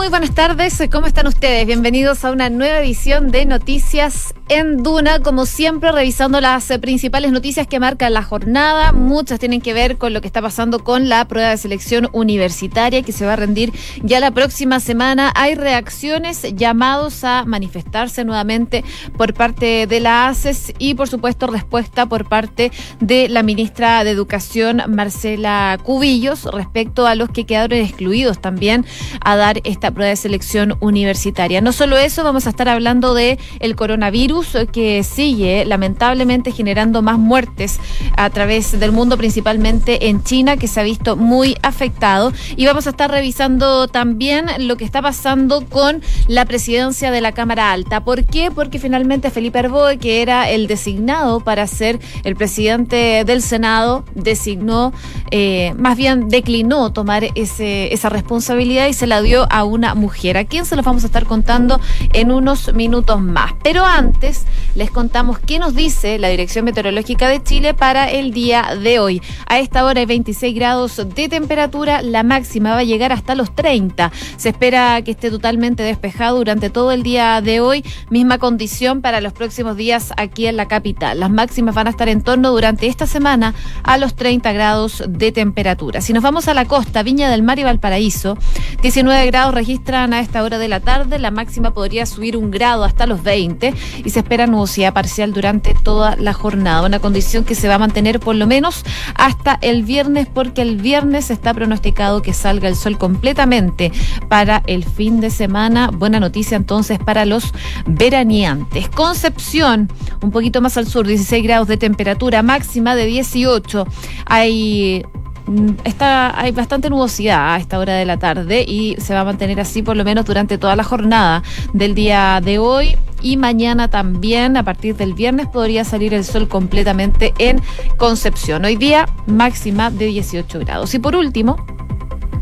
Muy buenas tardes, ¿cómo están ustedes? Bienvenidos a una nueva edición de Noticias en Duna, como siempre revisando las eh, principales noticias que marcan la jornada. Muchas tienen que ver con lo que está pasando con la prueba de selección universitaria que se va a rendir ya la próxima semana. Hay reacciones, llamados a manifestarse nuevamente por parte de la ACES y por supuesto respuesta por parte de la ministra de Educación, Marcela Cubillos, respecto a los que quedaron excluidos también a dar esta prueba de selección universitaria. No solo eso, vamos a estar hablando de el coronavirus que sigue lamentablemente generando más muertes a través del mundo, principalmente en China, que se ha visto muy afectado. Y vamos a estar revisando también lo que está pasando con la presidencia de la Cámara Alta. ¿Por qué? Porque finalmente Felipe Arboe, que era el designado para ser el presidente del Senado, designó, eh, más bien declinó tomar ese, esa responsabilidad y se la dio a una mujer, a quién se los vamos a estar contando en unos minutos más. Pero antes les contamos qué nos dice la Dirección Meteorológica de Chile para el día de hoy. A esta hora hay 26 grados de temperatura, la máxima va a llegar hasta los 30. Se espera que esté totalmente despejado durante todo el día de hoy, misma condición para los próximos días aquí en la capital. Las máximas van a estar en torno durante esta semana a los 30 grados de temperatura. Si nos vamos a la costa, Viña del Mar y Valparaíso, 19 grados registran a esta hora de la tarde. La máxima podría subir un grado hasta los 20 y se espera nubosidad parcial durante toda la jornada. Una condición que se va a mantener por lo menos hasta el viernes porque el viernes está pronosticado que salga el sol completamente para el fin de semana. Buena noticia entonces para los veraneantes. Concepción, un poquito más al sur, 16 grados de temperatura, máxima de 18. Hay está, hay bastante nubosidad a esta hora de la tarde y se va a mantener así por lo menos durante toda la jornada del día de hoy y mañana también a partir del viernes podría salir el sol completamente en Concepción. Hoy día máxima de 18 grados. Y por último,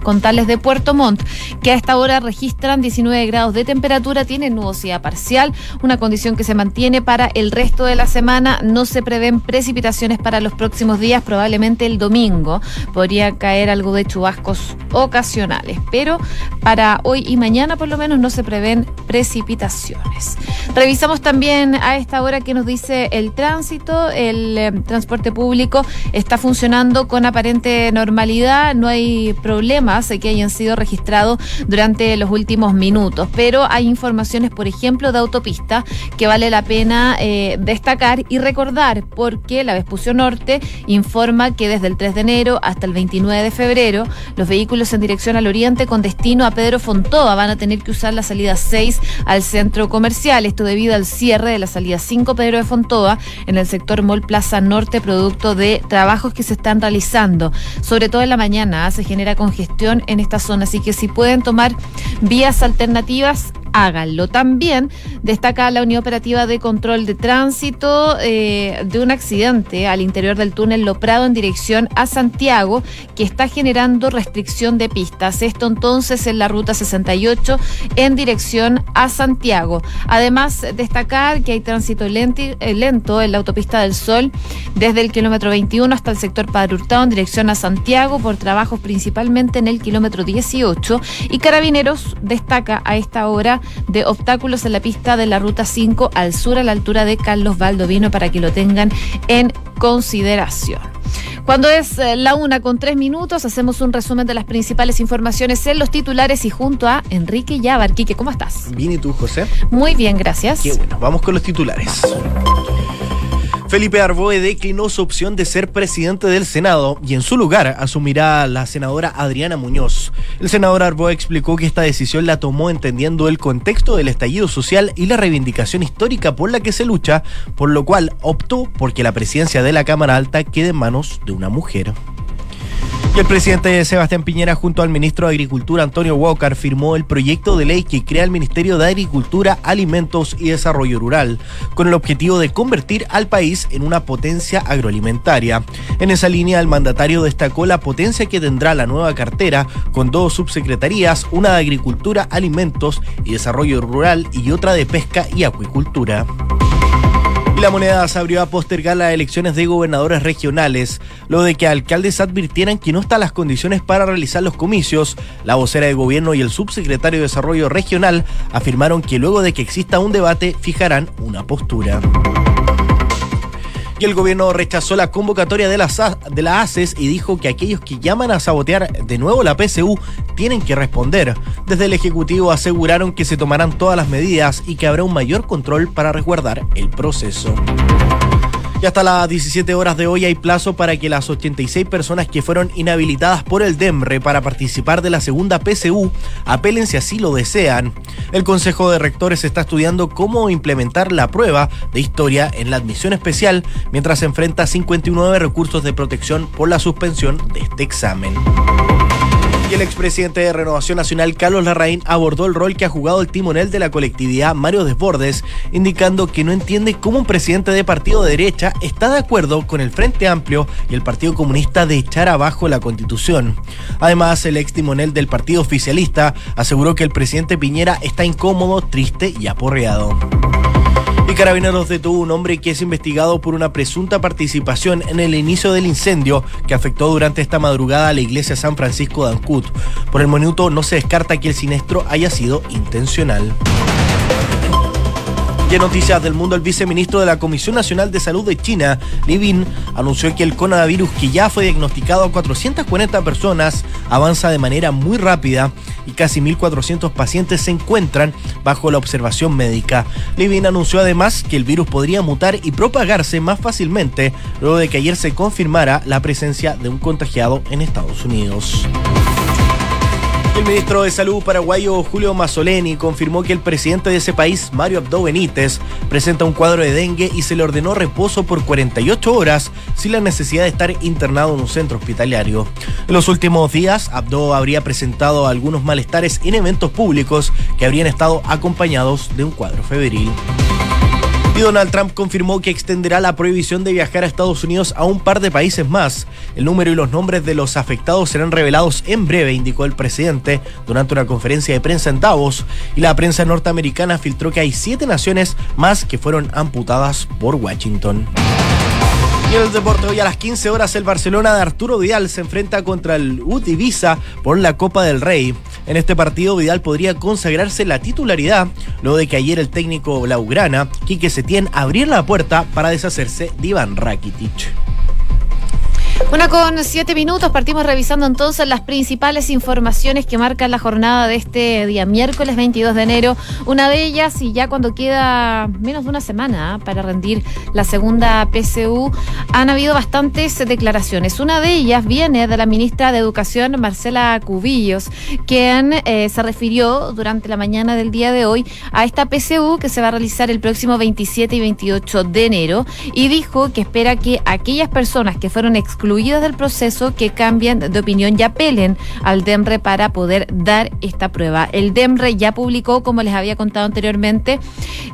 Contales de Puerto Montt, que a esta hora registran 19 grados de temperatura, tienen nubosidad parcial, una condición que se mantiene para el resto de la semana. No se prevén precipitaciones para los próximos días, probablemente el domingo podría caer algo de chubascos ocasionales, pero para hoy y mañana por lo menos no se prevén precipitaciones. Revisamos también a esta hora que nos dice el tránsito, el eh, transporte público está funcionando con aparente normalidad, no hay problema que hayan sido registrados durante los últimos minutos, pero hay informaciones, por ejemplo, de autopista que vale la pena eh, destacar y recordar porque la Vespucio Norte informa que desde el 3 de enero hasta el 29 de febrero los vehículos en dirección al oriente con destino a Pedro Fontoa van a tener que usar la salida 6 al centro comercial, esto debido al cierre de la salida 5 Pedro de Fontoa en el sector Mall Plaza Norte producto de trabajos que se están realizando, sobre todo en la mañana se genera congestión en esta zona. Así que si pueden tomar vías alternativas, háganlo. También destaca la Unión Operativa de Control de Tránsito eh, de un accidente al interior del túnel Loprado en dirección a Santiago que está generando restricción de pistas. Esto entonces en la ruta 68 en dirección a Santiago. Además, destacar que hay tránsito eh, lento, en la autopista del Sol desde el kilómetro 21 hasta el sector Padre Hurtado en dirección a Santiago por trabajos principalmente en el kilómetro 18 y Carabineros destaca a esta hora de obstáculos en la pista de la ruta 5 al sur a la altura de Carlos Valdovino para que lo tengan en consideración. Cuando es eh, la una con tres minutos, hacemos un resumen de las principales informaciones en los titulares y junto a Enrique Yabar. ¿cómo estás? Bien, ¿y tú, José? Muy bien, gracias. Qué bueno, vamos con los titulares. Felipe Arboe declinó su opción de ser presidente del Senado y en su lugar asumirá la senadora Adriana Muñoz. El senador Arboe explicó que esta decisión la tomó entendiendo el contexto del estallido social y la reivindicación histórica por la que se lucha, por lo cual optó porque la presidencia de la Cámara Alta quede en manos de una mujer el presidente Sebastián Piñera junto al ministro de Agricultura Antonio Walker firmó el proyecto de ley que crea el Ministerio de Agricultura, Alimentos y Desarrollo Rural, con el objetivo de convertir al país en una potencia agroalimentaria. En esa línea, el mandatario destacó la potencia que tendrá la nueva cartera, con dos subsecretarías, una de Agricultura, Alimentos y Desarrollo Rural y otra de Pesca y Acuicultura. Y la moneda se abrió a postergar las elecciones de gobernadores regionales, luego de que alcaldes advirtieran que no están las condiciones para realizar los comicios. La vocera de gobierno y el subsecretario de Desarrollo Regional afirmaron que luego de que exista un debate fijarán una postura el gobierno rechazó la convocatoria de la, de la ACES y dijo que aquellos que llaman a sabotear de nuevo la PSU tienen que responder. Desde el Ejecutivo aseguraron que se tomarán todas las medidas y que habrá un mayor control para resguardar el proceso. Y hasta las 17 horas de hoy hay plazo para que las 86 personas que fueron inhabilitadas por el DEMRE para participar de la segunda PCU apelen si así lo desean. El Consejo de Rectores está estudiando cómo implementar la prueba de historia en la admisión especial mientras enfrenta a 59 recursos de protección por la suspensión de este examen. Y el expresidente de Renovación Nacional, Carlos Larraín, abordó el rol que ha jugado el timonel de la colectividad, Mario Desbordes, indicando que no entiende cómo un presidente de partido de derecha está de acuerdo con el Frente Amplio y el Partido Comunista de echar abajo la Constitución. Además, el ex timonel del partido oficialista aseguró que el presidente Piñera está incómodo, triste y aporreado. Y Carabineros detuvo un hombre que es investigado por una presunta participación en el inicio del incendio que afectó durante esta madrugada a la iglesia San Francisco de Ancut. Por el minuto no se descarta que el siniestro haya sido intencional. Y en noticias del mundo, el viceministro de la Comisión Nacional de Salud de China, Li Bin, anunció que el coronavirus, que ya fue diagnosticado a 440 personas, avanza de manera muy rápida y casi 1.400 pacientes se encuentran bajo la observación médica. Li Bin anunció además que el virus podría mutar y propagarse más fácilmente luego de que ayer se confirmara la presencia de un contagiado en Estados Unidos. El ministro de Salud paraguayo Julio Mazzoleni confirmó que el presidente de ese país, Mario Abdo Benítez, presenta un cuadro de dengue y se le ordenó reposo por 48 horas sin la necesidad de estar internado en un centro hospitalario. En los últimos días, Abdo habría presentado algunos malestares en eventos públicos que habrían estado acompañados de un cuadro febril. Y Donald Trump confirmó que extenderá la prohibición de viajar a Estados Unidos a un par de países más. El número y los nombres de los afectados serán revelados en breve, indicó el presidente durante una conferencia de prensa en Davos. Y la prensa norteamericana filtró que hay siete naciones más que fueron amputadas por Washington. Y en el deporte hoy a las 15 horas el Barcelona de Arturo Vidal se enfrenta contra el UT Ibiza por la Copa del Rey. En este partido Vidal podría consagrarse la titularidad luego de que ayer el técnico Blaugrana, Quique Setién, abrir la puerta para deshacerse de Iván Rakitic. Una con siete minutos, partimos revisando entonces las principales informaciones que marcan la jornada de este día miércoles 22 de enero. Una de ellas, y ya cuando queda menos de una semana ¿ah? para rendir la segunda PCU, han habido bastantes declaraciones. Una de ellas viene de la ministra de Educación, Marcela Cubillos, quien eh, se refirió durante la mañana del día de hoy a esta PCU que se va a realizar el próximo 27 y 28 de enero y dijo que espera que aquellas personas que fueron excluidas del proceso que cambien de opinión y apelen al DEMRE para poder dar esta prueba. El DEMRE ya publicó, como les había contado anteriormente,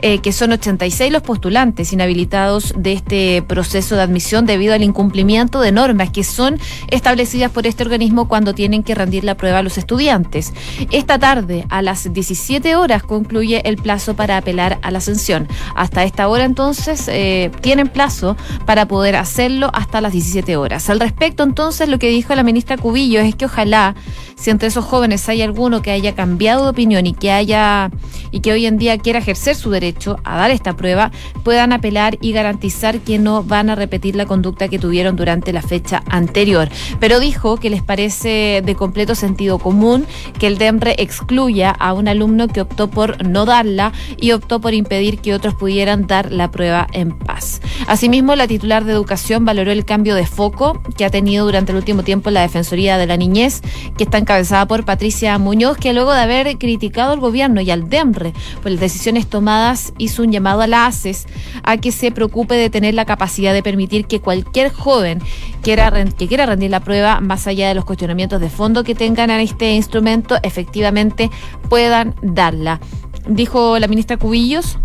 eh, que son 86 los postulantes inhabilitados de este proceso de admisión debido al incumplimiento de normas que son establecidas por este organismo cuando tienen que rendir la prueba a los estudiantes. Esta tarde, a las 17 horas, concluye el plazo para apelar a la ascensión. Hasta esta hora, entonces, eh, tienen plazo para poder hacerlo hasta las 17 horas. Al respecto, entonces, lo que dijo la ministra Cubillo es que ojalá, si entre esos jóvenes hay alguno que haya cambiado de opinión y que haya y que hoy en día quiera ejercer su derecho a dar esta prueba, puedan apelar y garantizar que no van a repetir la conducta que tuvieron durante la fecha anterior. Pero dijo que les parece de completo sentido común que el DEMRE excluya a un alumno que optó por no darla y optó por impedir que otros pudieran dar la prueba en paz. Asimismo, la titular de Educación valoró el cambio de foco que ha tenido durante el último tiempo la Defensoría de la Niñez, que está encabezada por Patricia Muñoz, que luego de haber criticado al gobierno y al DEMRE por las decisiones tomadas, hizo un llamado a la ACES a que se preocupe de tener la capacidad de permitir que cualquier joven quiera, que quiera rendir la prueba, más allá de los cuestionamientos de fondo que tengan en este instrumento, efectivamente puedan darla. Dijo la ministra Cubillos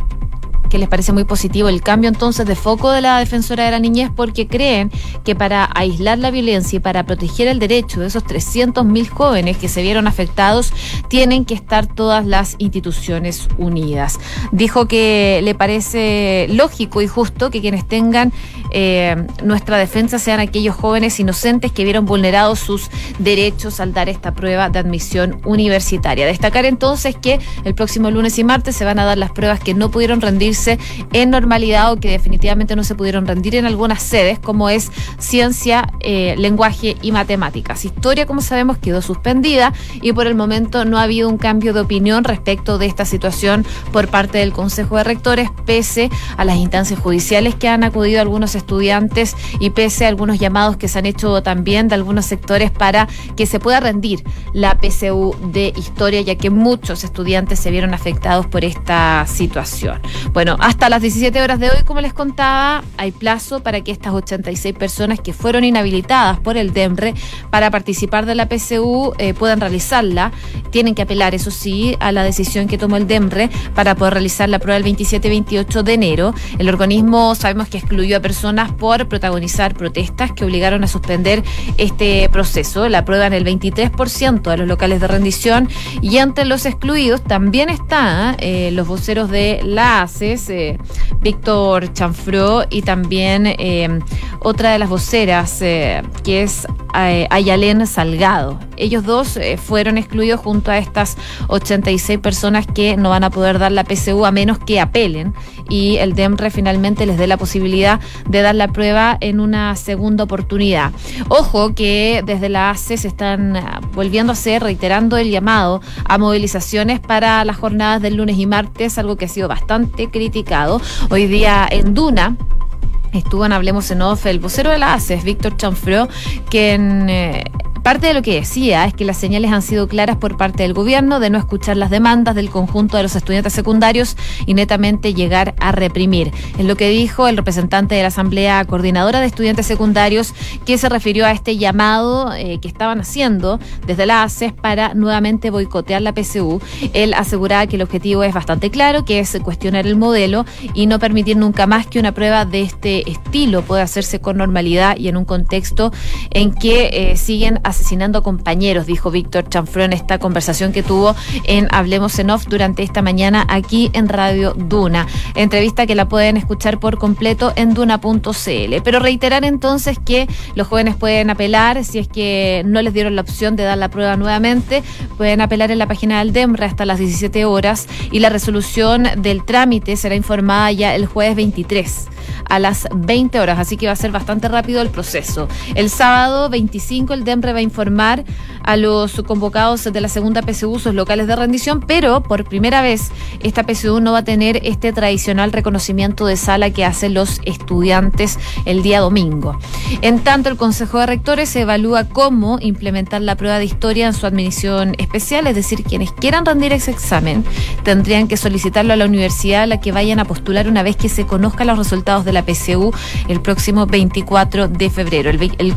que les parece muy positivo el cambio entonces de foco de la defensora de la niñez porque creen que para aislar la violencia y para proteger el derecho de esos 300.000 jóvenes que se vieron afectados, tienen que estar todas las instituciones unidas. Dijo que le parece lógico y justo que quienes tengan eh, nuestra defensa sean aquellos jóvenes inocentes que vieron vulnerados sus derechos al dar esta prueba de admisión universitaria. Destacar entonces que el próximo lunes y martes se van a dar las pruebas que no pudieron rendirse en normalidad o que definitivamente no se pudieron rendir en algunas sedes, como es ciencia, eh, lenguaje y matemáticas. Historia, como sabemos, quedó suspendida y por el momento no ha habido un cambio de opinión respecto de esta situación por parte del Consejo de Rectores, pese a las instancias judiciales que han acudido algunos estudiantes y pese a algunos llamados que se han hecho también de algunos sectores para que se pueda rendir la PCU de historia, ya que muchos estudiantes se vieron afectados por esta situación. Bueno, hasta las 17 horas de hoy, como les contaba, hay plazo para que estas 86 personas que fueron inhabilitadas por el DEMRE para participar de la PCU eh, puedan realizarla. Tienen que apelar, eso sí, a la decisión que tomó el DEMRE para poder realizar la prueba el 27-28 de enero. El organismo sabemos que excluyó a personas por protagonizar protestas que obligaron a suspender este proceso. La prueba en el 23% de los locales de rendición y entre los excluidos también está eh, los voceros de la ACES, eh, Víctor Chanfró y también eh, otra de las voceras que es Ayalén Salgado. Ellos dos fueron excluidos junto a estas 86 personas que no van a poder dar la PCU a menos que apelen y el DEMRE finalmente les dé la posibilidad de dar la prueba en una segunda oportunidad. Ojo que desde la ACE se están ah, volviendo a hacer, reiterando el llamado a movilizaciones para las jornadas del lunes y martes, algo que ha sido bastante criticado. Hoy día en Duna, estuvo en Hablemos en Off el vocero de la ACES, Víctor Chanfreux, quien eh, Parte de lo que decía es que las señales han sido claras por parte del gobierno de no escuchar las demandas del conjunto de los estudiantes secundarios y netamente llegar a reprimir. Es lo que dijo el representante de la Asamblea Coordinadora de Estudiantes Secundarios, que se refirió a este llamado eh, que estaban haciendo desde la ACES para nuevamente boicotear la PSU. Él aseguraba que el objetivo es bastante claro, que es cuestionar el modelo y no permitir nunca más que una prueba de este estilo pueda hacerse con normalidad y en un contexto en que eh, siguen asesinando compañeros, dijo Víctor Chanfrón en esta conversación que tuvo en Hablemos en Off durante esta mañana aquí en Radio Duna. Entrevista que la pueden escuchar por completo en duna.cl. Pero reiterar entonces que los jóvenes pueden apelar si es que no les dieron la opción de dar la prueba nuevamente, pueden apelar en la página del DEMRA hasta las 17 horas y la resolución del trámite será informada ya el jueves 23 a las 20 horas, así que va a ser bastante rápido el proceso. El sábado 25 el DEMRE va a informar a los convocados de la segunda PSU sus locales de rendición, pero por primera vez esta PSU no va a tener este tradicional reconocimiento de sala que hacen los estudiantes el día domingo. En tanto, el Consejo de Rectores evalúa cómo implementar la prueba de historia en su admisión especial, es decir, quienes quieran rendir ese examen tendrían que solicitarlo a la universidad a la que vayan a postular una vez que se conozcan los resultados de la PSU el próximo 24 de febrero. El, el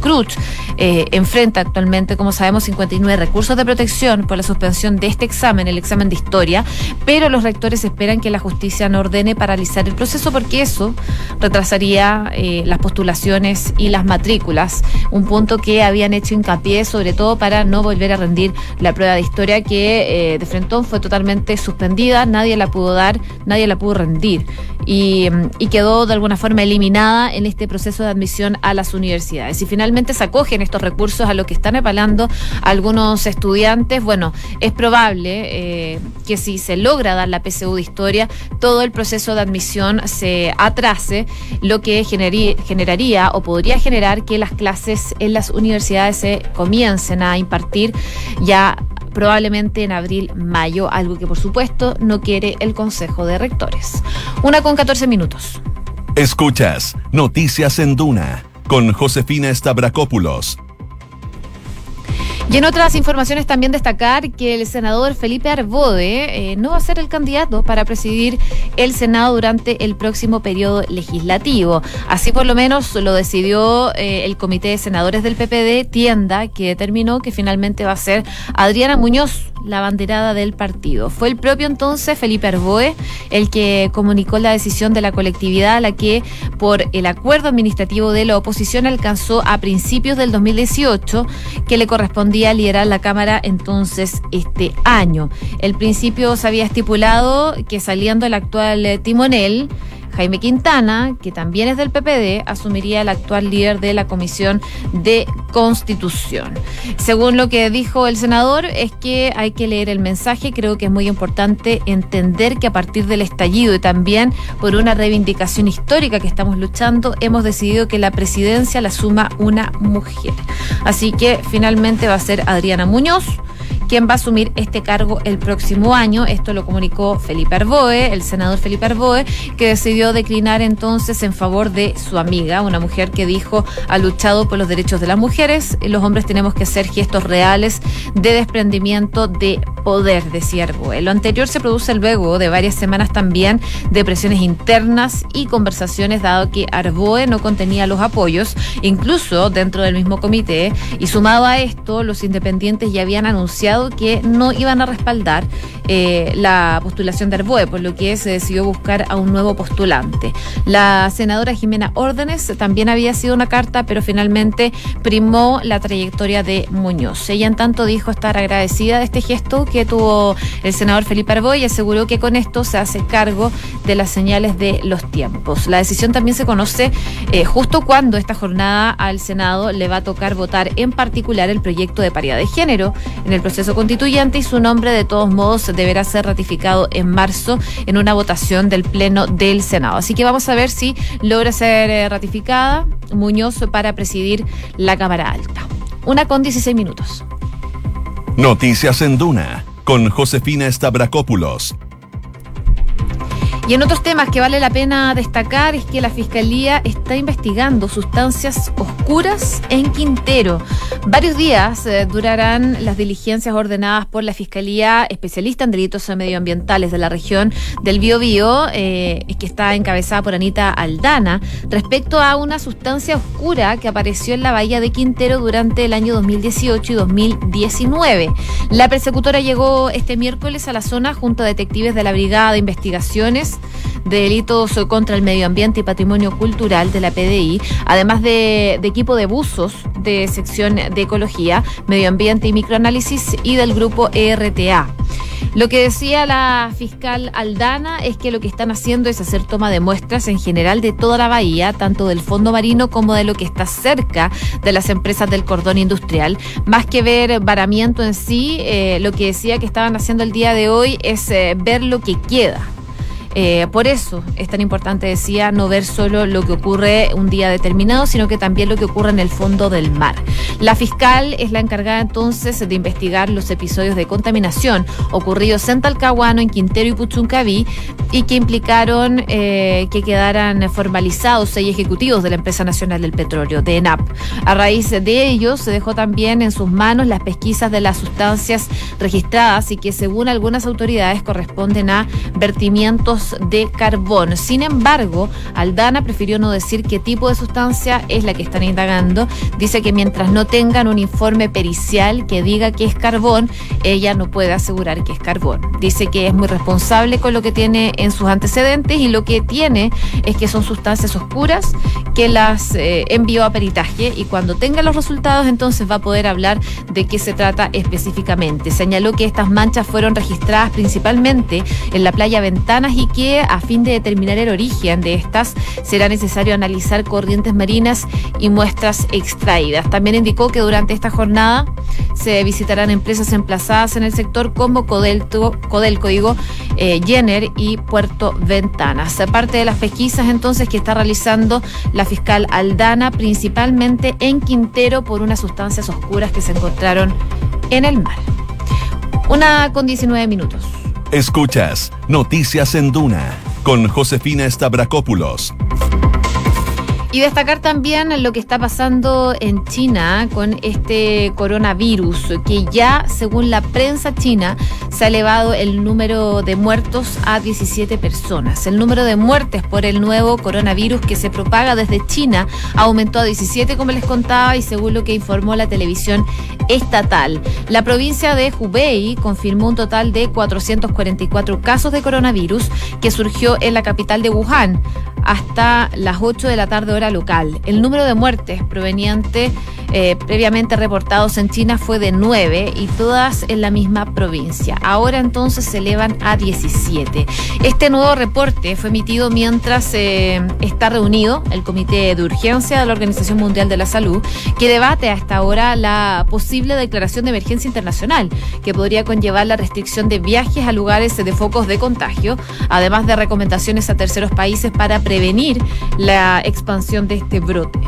eh, enfrenta actualmente, como sabemos, 59 recursos de protección por la suspensión de este examen, el examen de historia, pero los rectores esperan que la justicia no ordene paralizar el proceso porque eso retrasaría eh, las postulaciones y las matrículas, un punto que habían hecho hincapié sobre todo para no volver a rendir la prueba de historia que eh, de Frentón fue totalmente suspendida, nadie la pudo dar, nadie la pudo rendir y, quedó de alguna forma eliminada en este proceso de admisión a las universidades. Y finalmente se acogen estos recursos a lo que están apelando algunos estudiantes. Bueno, es probable eh, que si se logra dar la PSU de historia, todo el proceso de admisión se atrase, lo que generaría o podría generar que las clases en las universidades se comiencen a impartir ya probablemente en abril, mayo, algo que por supuesto no quiere el Consejo de Rectores. Una con 14 minutos. Escuchas Noticias en Duna con Josefina Stavrakopoulos y en otras informaciones también destacar que el senador Felipe Arbode eh, no va a ser el candidato para presidir el Senado durante el próximo periodo legislativo. Así por lo menos lo decidió eh, el Comité de Senadores del PPD, Tienda, que determinó que finalmente va a ser Adriana Muñoz la banderada del partido. Fue el propio entonces Felipe Arboe el que comunicó la decisión de la colectividad la que por el acuerdo administrativo de la oposición alcanzó a principios del 2018 que le correspondía liderar la Cámara entonces este año. El principio se había estipulado que saliendo el actual timonel, Jaime Quintana, que también es del PPD, asumiría el actual líder de la Comisión de Constitución. Según lo que dijo el senador, es que hay que leer el mensaje. Creo que es muy importante entender que a partir del estallido y también por una reivindicación histórica que estamos luchando, hemos decidido que la presidencia la suma una mujer. Así que finalmente va a ser Adriana Muñoz quien va a asumir este cargo el próximo año. Esto lo comunicó Felipe Arboe, el senador Felipe Arboe, que decidió declinar entonces en favor de su amiga, una mujer que dijo ha luchado por los derechos de las mujeres. Los hombres tenemos que hacer gestos reales de desprendimiento de poder, decía Arboe. Lo anterior se produce luego de varias semanas también de presiones internas y conversaciones, dado que Arboe no contenía los apoyos, incluso dentro del mismo comité, y sumado a esto, los independientes ya habían anunciado que no iban a respaldar eh, la postulación de Arboe, por lo que se decidió buscar a un nuevo postulante. La senadora Jimena Órdenes también había sido una carta, pero finalmente primó la trayectoria de Muñoz. Ella en tanto dijo estar agradecida de este gesto que tuvo el senador Felipe Arboe y aseguró que con esto se hace cargo de las señales de los tiempos. La decisión también se conoce eh, justo cuando esta jornada al Senado le va a tocar votar en particular el proyecto de paridad de género en el proceso constituyente y su nombre de todos modos deberá ser ratificado en marzo en una votación del Pleno del Senado. Así que vamos a ver si logra ser eh, ratificada Muñoz para presidir la Cámara Alta. Una con 16 minutos. Noticias en Duna con Josefina Stavrakopoulos y en otros temas que vale la pena destacar es que la Fiscalía está investigando sustancias oscuras en Quintero. Varios días eh, durarán las diligencias ordenadas por la Fiscalía especialista en delitos medioambientales de la región del Biobío, eh, que está encabezada por Anita Aldana, respecto a una sustancia oscura que apareció en la bahía de Quintero durante el año 2018 y 2019. La persecutora llegó este miércoles a la zona junto a detectives de la Brigada de Investigaciones de delitos contra el medio ambiente y patrimonio cultural de la PDI, además de, equipo de buzos de sección de ecología, medio ambiente y microanálisis y del grupo ERTA. Lo que decía la fiscal Aldana es que lo que están haciendo es hacer toma de muestras en general de toda la bahía, tanto del fondo marino como de lo que está cerca de las empresas del cordón industrial. Más que ver varamiento en sí, eh, lo que decía que estaban haciendo el día de hoy es eh, ver lo que queda eh, por eso es tan importante, decía, no ver solo lo que ocurre un día determinado, sino que también lo que ocurre en el fondo del mar. La fiscal es la encargada entonces de investigar los episodios de contaminación ocurridos en Talcahuano, en Quintero y Puchuncaví y que implicaron eh, que quedaran formalizados seis ejecutivos de la Empresa Nacional del Petróleo, de ENAP. A raíz de ello, se dejó también en sus manos las pesquisas de las sustancias registradas y que según algunas autoridades corresponden a vertimientos de carbón. Sin embargo, Aldana prefirió no decir qué tipo de sustancia es la que están indagando. Dice que mientras no tengan un informe pericial que diga que es carbón, ella no puede asegurar que es carbón. Dice que es muy responsable con lo que tiene en sus antecedentes y lo que tiene es que son sustancias oscuras que las eh, envió a peritaje y cuando tenga los resultados entonces va a poder hablar de qué se trata específicamente. Señaló que estas manchas fueron registradas principalmente en la playa Ventanas y que a fin de determinar el origen de estas será necesario analizar corrientes marinas y muestras extraídas. También indicó que durante esta jornada se visitarán empresas emplazadas en el sector como Codelco, Codelco digo, eh, Jenner y Puerto Ventanas. Parte de las pesquisas entonces que está realizando la fiscal Aldana, principalmente en Quintero, por unas sustancias oscuras que se encontraron en el mar. Una con 19 minutos. Escuchas Noticias en Duna con Josefina Stavrakopoulos Y destacar también lo que está pasando en China con este coronavirus, que ya, según la prensa china, se ha elevado el número de muertos a 17 personas. El número de muertes por el nuevo coronavirus que se propaga desde China aumentó a 17, como les contaba, y según lo que informó la televisión estatal. La provincia de Hubei confirmó un total de 444 casos de coronavirus que surgió en la capital de Wuhan hasta las 8 de la tarde hora local. El número de muertes provenientes eh, previamente reportados en China fue de 9 y todas en la misma provincia. Ahora entonces se elevan a 17. Este nuevo reporte fue emitido mientras eh, está reunido el Comité de Urgencia de la Organización Mundial de la Salud, que debate hasta ahora la posible declaración de emergencia internacional, que podría conllevar la restricción de viajes a lugares de focos de contagio, además de recomendaciones a terceros países para prevenir la expansión de este brote.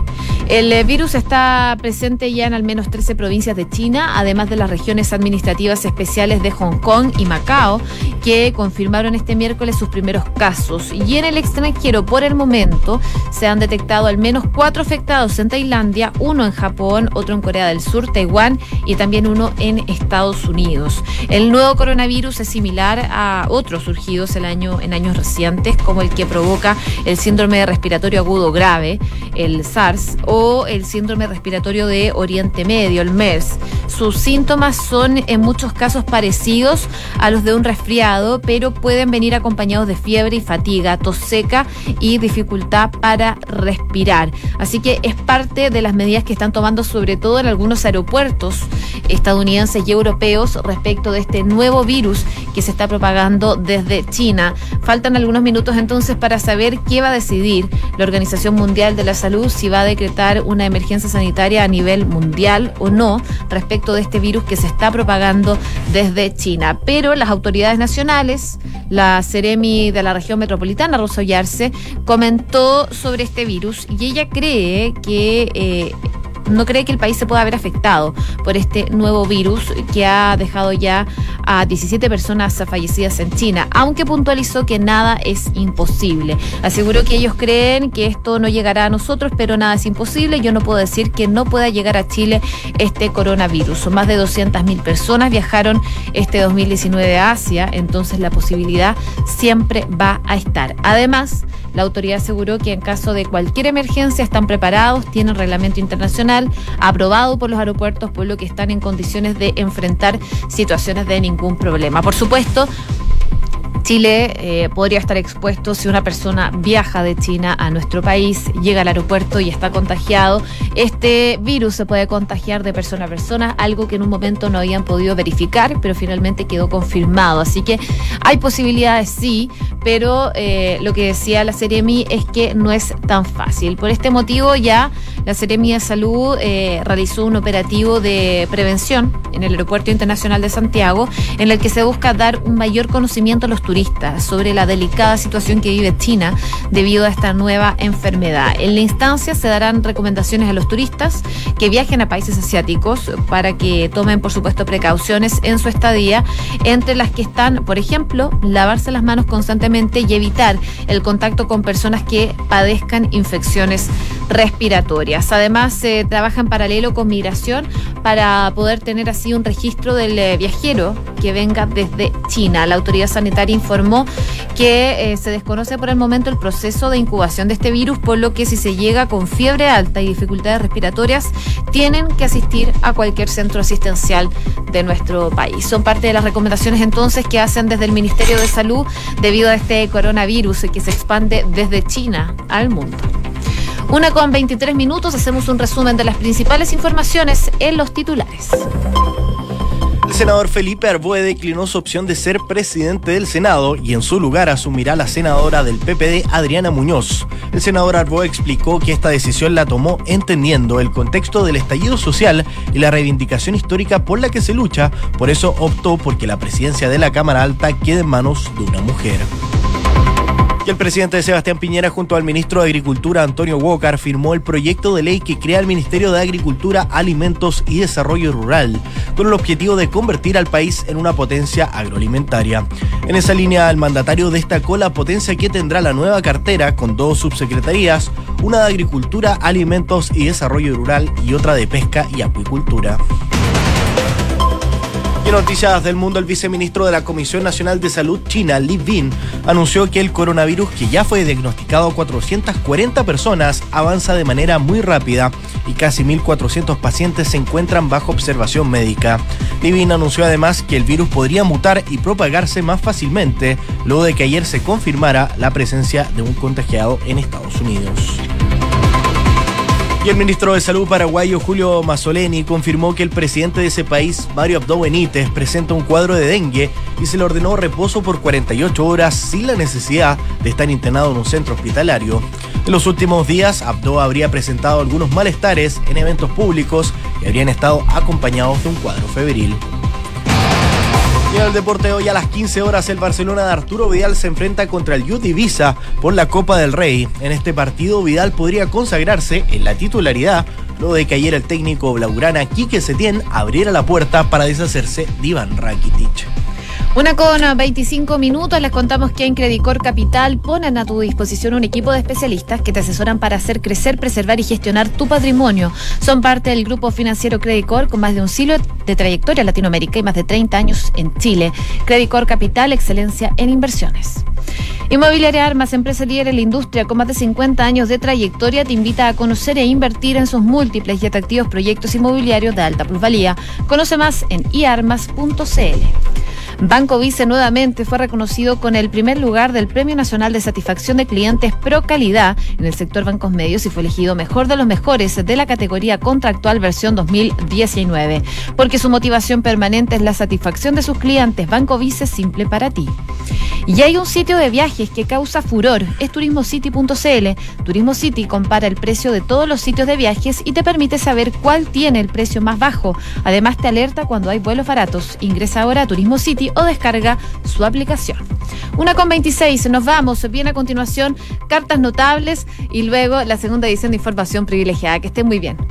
El eh, virus está presente ya en al menos 13 provincias de China, además de las regiones administrativas especiales de Hong Kong y Macao, que confirmaron este miércoles sus primeros casos. Y en el extranjero, por el momento, se han detectado al menos cuatro afectados en Tailandia, uno en Japón, otro en Corea del Sur, Taiwán y también uno en Estados Unidos. El nuevo coronavirus es similar a otros surgidos en años recientes, como el que provoca el síndrome respiratorio agudo grave, el SARS, o el síndrome respiratorio de Oriente Medio, el MERS. Sus síntomas son en muchos casos parecidos a los de un resfriado, pero pueden venir acompañados de fiebre y fatiga, tos seca y dificultad para respirar. Así que es parte de las medidas que están tomando sobre todo en algunos aeropuertos estadounidenses y europeos respecto de este nuevo virus que se está propagando desde China. Faltan algunos minutos entonces para saber qué va a decidir la Organización Mundial de la Salud, si va a decretar una emergencia sanitaria a nivel mundial o no respecto de este virus que se está propagando desde China. Pero las autoridades nacionales, la Ceremi de la región metropolitana, Rosa Ollarse, comentó sobre este virus y ella cree que eh, no cree que el país se pueda haber afectado por este nuevo virus que ha dejado ya a 17 personas fallecidas en China, aunque puntualizó que nada es imposible. Aseguró que ellos creen que esto no llegará a nosotros, pero nada es imposible. Yo no puedo decir que no pueda llegar a Chile este coronavirus. Más de 200.000 personas viajaron este 2019 a Asia, entonces la posibilidad siempre va a estar. Además, la autoridad aseguró que en caso de cualquier emergencia están preparados, tienen reglamento internacional aprobado por los aeropuertos, por lo que están en condiciones de enfrentar situaciones de ningún problema. Por supuesto, Chile eh, podría estar expuesto si una persona viaja de China a nuestro país, llega al aeropuerto y está contagiado. Este virus se puede contagiar de persona a persona, algo que en un momento no habían podido verificar, pero finalmente quedó confirmado. Así que hay posibilidades, sí, pero eh, lo que decía la Seremi es que no es tan fácil. Por este motivo ya la Seremi de Salud eh, realizó un operativo de prevención en el Aeropuerto Internacional de Santiago, en el que se busca dar un mayor conocimiento a los turistas sobre la delicada situación que vive China debido a esta nueva enfermedad. En la instancia se darán recomendaciones a los turistas que viajen a países asiáticos para que tomen, por supuesto, precauciones en su estadía, entre las que están, por ejemplo, lavarse las manos constantemente y evitar el contacto con personas que padezcan infecciones respiratorias. Además, se trabaja en paralelo con migración para poder tener así un registro del eh, viajero que venga desde China. La autoridad sanitaria informó que eh, se desconoce por el momento el proceso de incubación de este virus, por lo que si se llega con fiebre alta y dificultades respiratorias, tienen que asistir a cualquier centro asistencial de nuestro país. Son parte de las recomendaciones entonces que hacen desde el Ministerio de Salud debido a este coronavirus que se expande desde China al mundo. Una con 23 minutos, hacemos un resumen de las principales informaciones en los titulares. El senador Felipe Arboe declinó su opción de ser presidente del Senado y en su lugar asumirá la senadora del PPD, Adriana Muñoz. El senador Arboe explicó que esta decisión la tomó entendiendo el contexto del estallido social y la reivindicación histórica por la que se lucha, por eso optó porque la presidencia de la Cámara Alta quede en manos de una mujer. Y el presidente Sebastián Piñera junto al ministro de Agricultura Antonio Walker firmó el proyecto de ley que crea el Ministerio de Agricultura, Alimentos y Desarrollo Rural, con el objetivo de convertir al país en una potencia agroalimentaria. En esa línea, el mandatario destacó la potencia que tendrá la nueva cartera con dos subsecretarías, una de Agricultura, Alimentos y Desarrollo Rural y otra de Pesca y Acuicultura. Y en noticias del mundo, el viceministro de la Comisión Nacional de Salud China, Li Bin, anunció que el coronavirus, que ya fue diagnosticado a 440 personas, avanza de manera muy rápida y casi 1.400 pacientes se encuentran bajo observación médica. Li Bin anunció además que el virus podría mutar y propagarse más fácilmente, luego de que ayer se confirmara la presencia de un contagiado en Estados Unidos. Y el ministro de Salud paraguayo Julio Mazzoleni confirmó que el presidente de ese país, Mario Abdo Benítez, presenta un cuadro de dengue y se le ordenó reposo por 48 horas sin la necesidad de estar internado en un centro hospitalario. En los últimos días, Abdo habría presentado algunos malestares en eventos públicos que habrían estado acompañados de un cuadro febril. Y en el deporte hoy a las 15 horas el Barcelona de Arturo Vidal se enfrenta contra el Youth Divisa por la Copa del Rey. En este partido Vidal podría consagrarse en la titularidad luego de que ayer el técnico blaugrana Quique Setién abriera la puerta para deshacerse de Iván Rakitic. Una con 25 minutos, les contamos que en Credicor Capital ponen a tu disposición un equipo de especialistas que te asesoran para hacer crecer, preservar y gestionar tu patrimonio. Son parte del grupo financiero Credicor con más de un siglo de trayectoria en Latinoamérica y más de 30 años en Chile. Credicor Capital, excelencia en inversiones. Inmobiliaria Armas, empresa líder en la industria con más de 50 años de trayectoria, te invita a conocer e invertir en sus múltiples y atractivos proyectos inmobiliarios de alta plusvalía. Conoce más en iarmas.cl. Banco Vice nuevamente fue reconocido con el primer lugar del Premio Nacional de Satisfacción de Clientes Pro Calidad en el sector bancos medios y fue elegido mejor de los mejores de la categoría contractual versión 2019. Porque su motivación permanente es la satisfacción de sus clientes. Banco Vice simple para ti. Y hay un sitio de viajes que causa furor, es turismocity.cl. Turismo City compara el precio de todos los sitios de viajes y te permite saber cuál tiene el precio más bajo. Además te alerta cuando hay vuelos baratos. Ingresa ahora a Turismo City o descarga su aplicación. Una con 26, nos vamos. Viene a continuación cartas notables y luego la segunda edición de información privilegiada. Que esté muy bien.